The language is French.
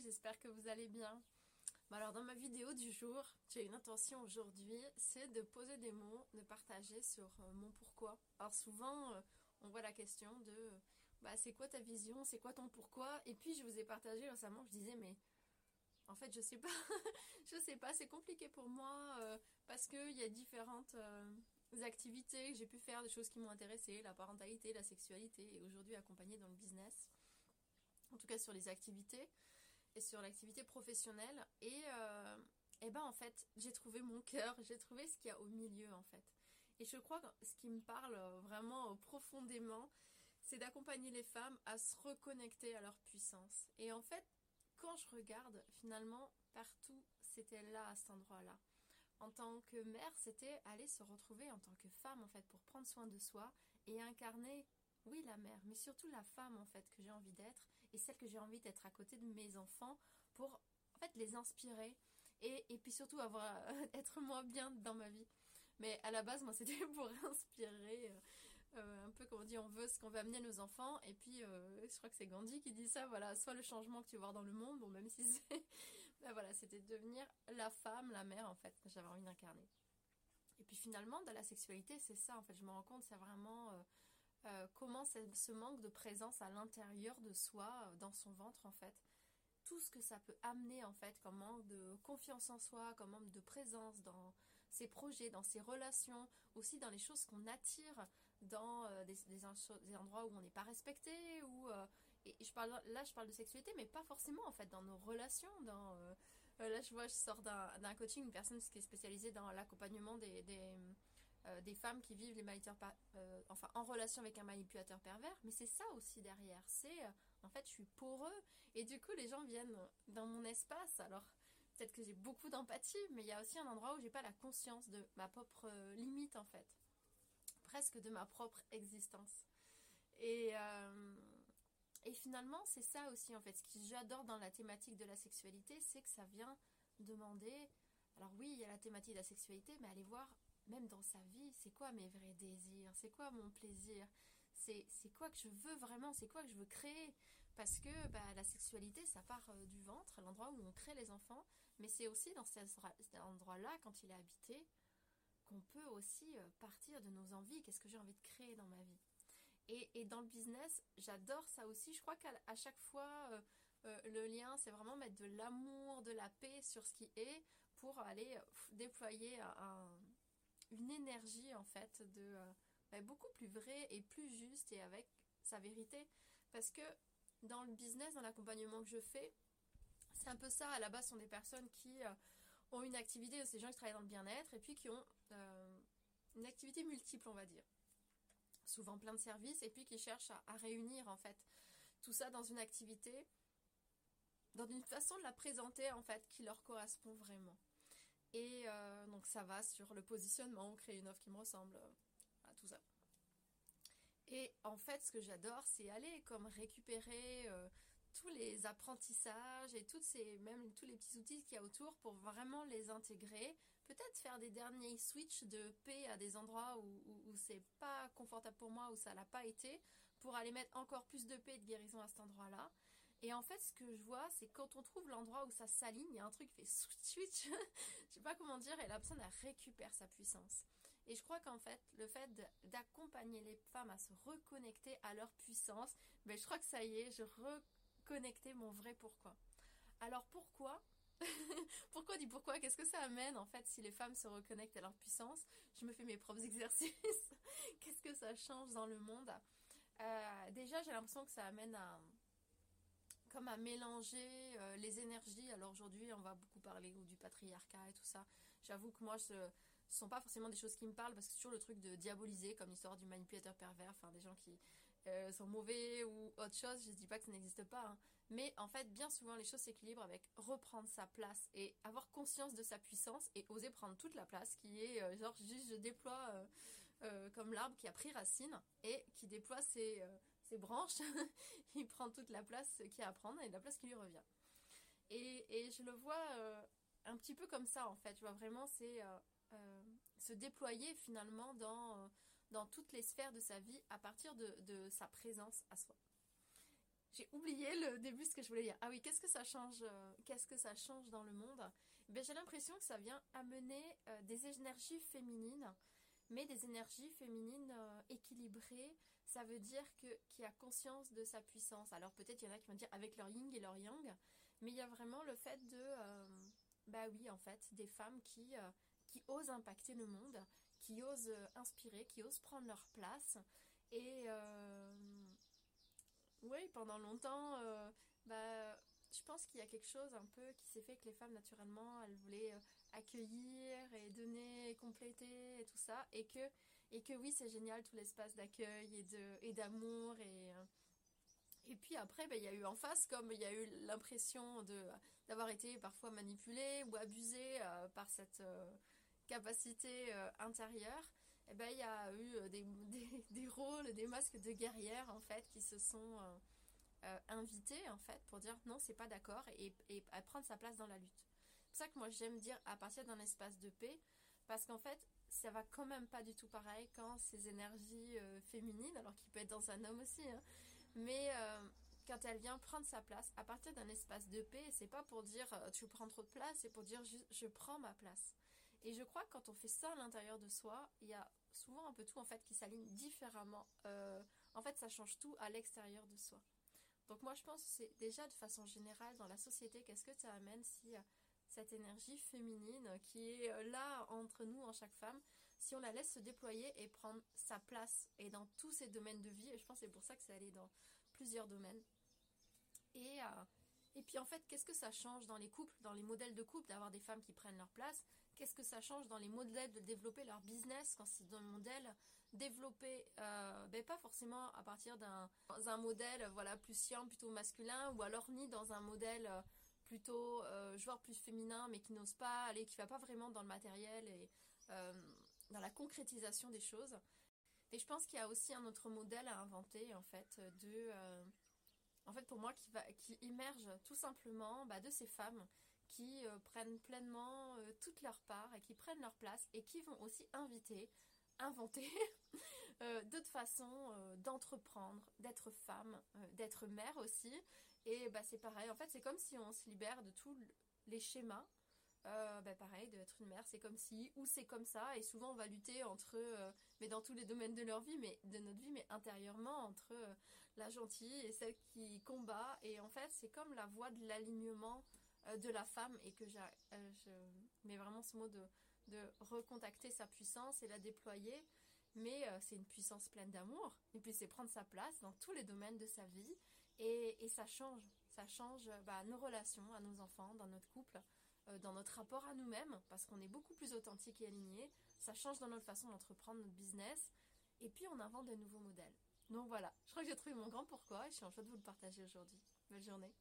j'espère que vous allez bien. alors dans ma vidéo du jour, j'ai une intention aujourd'hui, c'est de poser des mots, de partager sur euh, mon pourquoi. Alors souvent, euh, on voit la question de bah, c'est quoi ta vision, c'est quoi ton pourquoi? Et puis je vous ai partagé récemment, je disais mais en fait je sais pas, je sais pas, c'est compliqué pour moi euh, parce qu'il y a différentes activités. Que j'ai pu faire, des choses qui m'ont intéressé, la parentalité, la sexualité et aujourd'hui accompagner dans le business. En tout cas sur les activités et sur l'activité professionnelle. Et, euh, et ben en fait, j'ai trouvé mon cœur, j'ai trouvé ce qu'il y a au milieu en fait. Et je crois que ce qui me parle vraiment profondément, c'est d'accompagner les femmes à se reconnecter à leur puissance. Et en fait, quand je regarde, finalement, partout, c'était là, à cet endroit-là. En tant que mère, c'était aller se retrouver en tant que femme, en fait, pour prendre soin de soi et incarner oui, la mère, mais surtout la femme en fait que j'ai envie d'être et celle que j'ai envie d'être à côté de mes enfants pour en fait les inspirer et, et puis surtout avoir être moins bien dans ma vie. Mais à la base, moi, c'était pour inspirer euh, euh, un peu comme on dit, on veut ce qu'on veut amener à nos enfants. Et puis, euh, je crois que c'est Gandhi qui dit ça. Voilà, soit le changement que tu veux voir dans le monde, bon, même si c'est, ben voilà, c'était devenir la femme, la mère en fait que j'avais envie d'incarner. Et puis finalement, dans la sexualité, c'est ça. En fait, je me rends compte, c'est vraiment comment ce manque de présence à l'intérieur de soi, euh, dans son ventre en fait, tout ce que ça peut amener en fait comme manque de confiance en soi, comme manque de présence dans ses projets, dans ses relations, aussi dans les choses qu'on attire dans euh, des, endroits où on n'est pas respecté ou là je parle de sexualité mais pas forcément en fait dans nos relations dans là je vois je sors d'un coaching une personne qui est spécialisée dans l'accompagnement des euh, des femmes qui vivent les euh, enfin en relation avec un manipulateur pervers, mais c'est ça aussi derrière. C'est euh, en fait, je suis poreux et du coup, les gens viennent dans mon espace. Alors, peut-être que j'ai beaucoup d'empathie, mais il y a aussi un endroit où j'ai pas la conscience de ma propre limite en fait, presque de ma propre existence. Et, et finalement, c'est ça aussi en fait. Ce que j'adore dans la thématique de la sexualité, c'est que ça vient demander. Alors oui, il y a la thématique de la sexualité, mais allez voir même dans sa vie, c'est quoi mes vrais désirs, c'est quoi mon plaisir, c'est quoi que je veux vraiment, c'est quoi que je veux créer? Parce que bah, la sexualité, ça part euh, du ventre, l'endroit où on crée les enfants, mais c'est aussi dans cet endroit-là, quand il est habité, qu'on peut aussi euh, partir de nos envies, qu'est-ce que j'ai envie de créer dans ma vie? Et, dans le business, j'adore ça aussi. Je crois qu'à chaque fois, euh, le lien, c'est vraiment mettre de l'amour, de la paix sur ce qui est pour aller déployer un, une énergie en fait de euh, bah, beaucoup plus vraie et plus juste et avec sa vérité. Parce que dans le business, dans l'accompagnement que je fais, c'est un peu ça. À la base, sont des personnes qui euh, ont une activité, c'est des gens qui travaillent dans le bien-être et puis qui ont euh, une activité multiple, on va dire. Souvent plein de services et puis qui cherchent à réunir en fait tout ça dans une activité, dans une façon de la présenter en fait qui leur correspond vraiment. Et euh, donc ça va sur le positionnement, créer une offre qui me ressemble, euh, à tout ça. Et en fait, ce que j'adore, c'est aller comme récupérer euh, tous les apprentissages et toutes ces, même tous les petits outils qu'il y a autour pour vraiment les intégrer. Peut-être faire des derniers switches de paix à des endroits où, où, où c'est pas confortable pour moi, où ça l'a pas été, pour aller mettre encore plus de paix et de guérison à cet endroit-là. Et en fait, ce que je vois, c'est quand on trouve l'endroit où ça s'aligne, il y a un truc qui fait switch, je sais pas comment dire, et la personne récupère sa puissance. Et je crois qu'en fait, le fait d'accompagner les femmes à se reconnecter à leur puissance, ben je crois que ça y est, je reconnectais mon vrai pourquoi. Alors pourquoi? Pourquoi dit pourquoi? Qu'est-ce que ça amène en fait si les femmes se reconnectent à leur puissance? Je me fais mes propres exercices. Qu'est-ce que ça change dans le monde? Euh, Déjà, j'ai l'impression que ça amène à comme à mélanger euh, les énergies. Alors aujourd'hui, on va beaucoup parler du patriarcat et tout ça. J'avoue que moi, ce ne sont pas forcément des choses qui me parlent parce que c'est toujours le truc de diaboliser, comme l'histoire du manipulateur pervers, enfin des gens qui euh, sont mauvais ou autre chose. Je ne dis pas que ça n'existe pas. Hein. Mais en fait, bien souvent, les choses s'équilibrent avec reprendre sa place et avoir conscience de sa puissance et oser prendre toute la place qui est euh, genre juste je déploie comme l'arbre qui a pris racine et qui déploie ses branches, il prend toute la place qu'il y a à prendre et la place qui lui revient. Et, je le vois euh, un petit peu comme ça en fait. Je vois vraiment c'est euh, euh, se déployer finalement dans, dans toutes les sphères de sa vie à partir de, sa présence à soi. j'ai oublié le début ce que je voulais dire. Ah oui, qu'est-ce que ça change Qu'est-ce que ça change dans le monde? Ben, J'ai l'impression que ça vient amener des énergies féminines, mais des énergies féminines équilibrées. Ça veut dire que qui a conscience de sa puissance. Alors peut-être il y en a qui vont dire avec leur yin et leur yang, mais il y a vraiment le fait de bah oui, en fait, des femmes qui, euh, qui osent impacter le monde, qui osent euh, inspirer, qui osent prendre leur place. Et euh, oui, pendant longtemps, bah, je pense qu'il y a quelque chose un peu qui s'est fait que les femmes, naturellement, elles voulaient accueillir et donner et compléter et tout ça. Et que, et que oui, c'est génial tout l'espace d'accueil et, d'amour et et puis après, ben, il y a eu en face, comme il y a eu l'impression d'avoir été parfois manipulé ou abusé euh, par cette euh, capacité euh, intérieure, et eh ben, il y a eu des, rôles, des masques de guerrières en fait qui se sont invités en fait pour dire non, c'est pas d'accord et, et, prendre sa place dans la lutte. C'est pour ça que moi j'aime dire à partir d'un espace de paix, parce qu'en fait, ça va quand même pas du tout pareil quand ces énergies féminines, alors qu'il peut être dans un homme aussi, hein, mais euh, quand elle vient prendre sa place, à partir d'un espace de paix, c'est pas pour dire euh, tu prends trop de place, c'est pour dire je prends ma place. Et je crois que quand on fait ça à l'intérieur de soi, il y a souvent un peu tout en fait qui s'aligne différemment. Euh, en fait, ça change tout à l'extérieur de soi. Donc moi, je pense que c'est déjà de façon générale dans la société, qu'est-ce que ça amène si cette énergie féminine qui est là entre nous, en chaque femme, si on la laisse se déployer et prendre sa place et dans tous ces domaines de vie, et je pense que c'est pour ça que c'est allé dans plusieurs domaines. Et, euh, et puis en fait, qu'est-ce que ça change dans les couples, dans les modèles de couple, d'avoir des femmes qui prennent leur place? Qu'est-ce que ça change dans les modèles de développer leur business quand c'est dans le modèle développé, euh, ben pas forcément à partir d'un un modèle voilà plus sien, plutôt masculin, ou alors ni dans un modèle euh, plutôt joueur plus féminin, mais qui n'ose pas aller, qui va pas vraiment dans le matériel et dans la concrétisation des choses. Et je pense qu'il y a aussi un autre modèle à inventer, en fait, de, euh, en fait, pour moi, qui va, qui émerge tout simplement bah, de ces femmes qui euh, prennent pleinement euh, toute leur part et qui prennent leur place et qui vont aussi inviter, inventer d'autres façons d'entreprendre, d'être femme, d'être mère aussi. Et bah, c'est pareil, en fait, c'est comme si on se libère de tous les schémas. Euh, bah, pareil, d'être une mère, c'est comme si, ou c'est comme ça, et souvent on va lutter entre, euh, mais dans tous les domaines de leur vie, mais de notre vie, mais intérieurement, entre euh, la gentille et celle qui combat, et en fait c'est comme la voie de l'alignement de la femme, et que je mets vraiment ce mot de, de recontacter sa puissance et la déployer, mais c'est une puissance pleine d'amour, et puis c'est prendre sa place dans tous les domaines de sa vie, et, ça change, ça change bah, nos relations à nos enfants, dans notre couple, euh, dans notre rapport à nous-mêmes, parce qu'on est beaucoup plus authentique et aligné. Ça change dans notre façon d'entreprendre notre business. Et puis on invente de nouveaux modèles. Donc voilà, je crois que j'ai trouvé mon grand pourquoi et je suis en train de vous le partager aujourd'hui. Belle journée.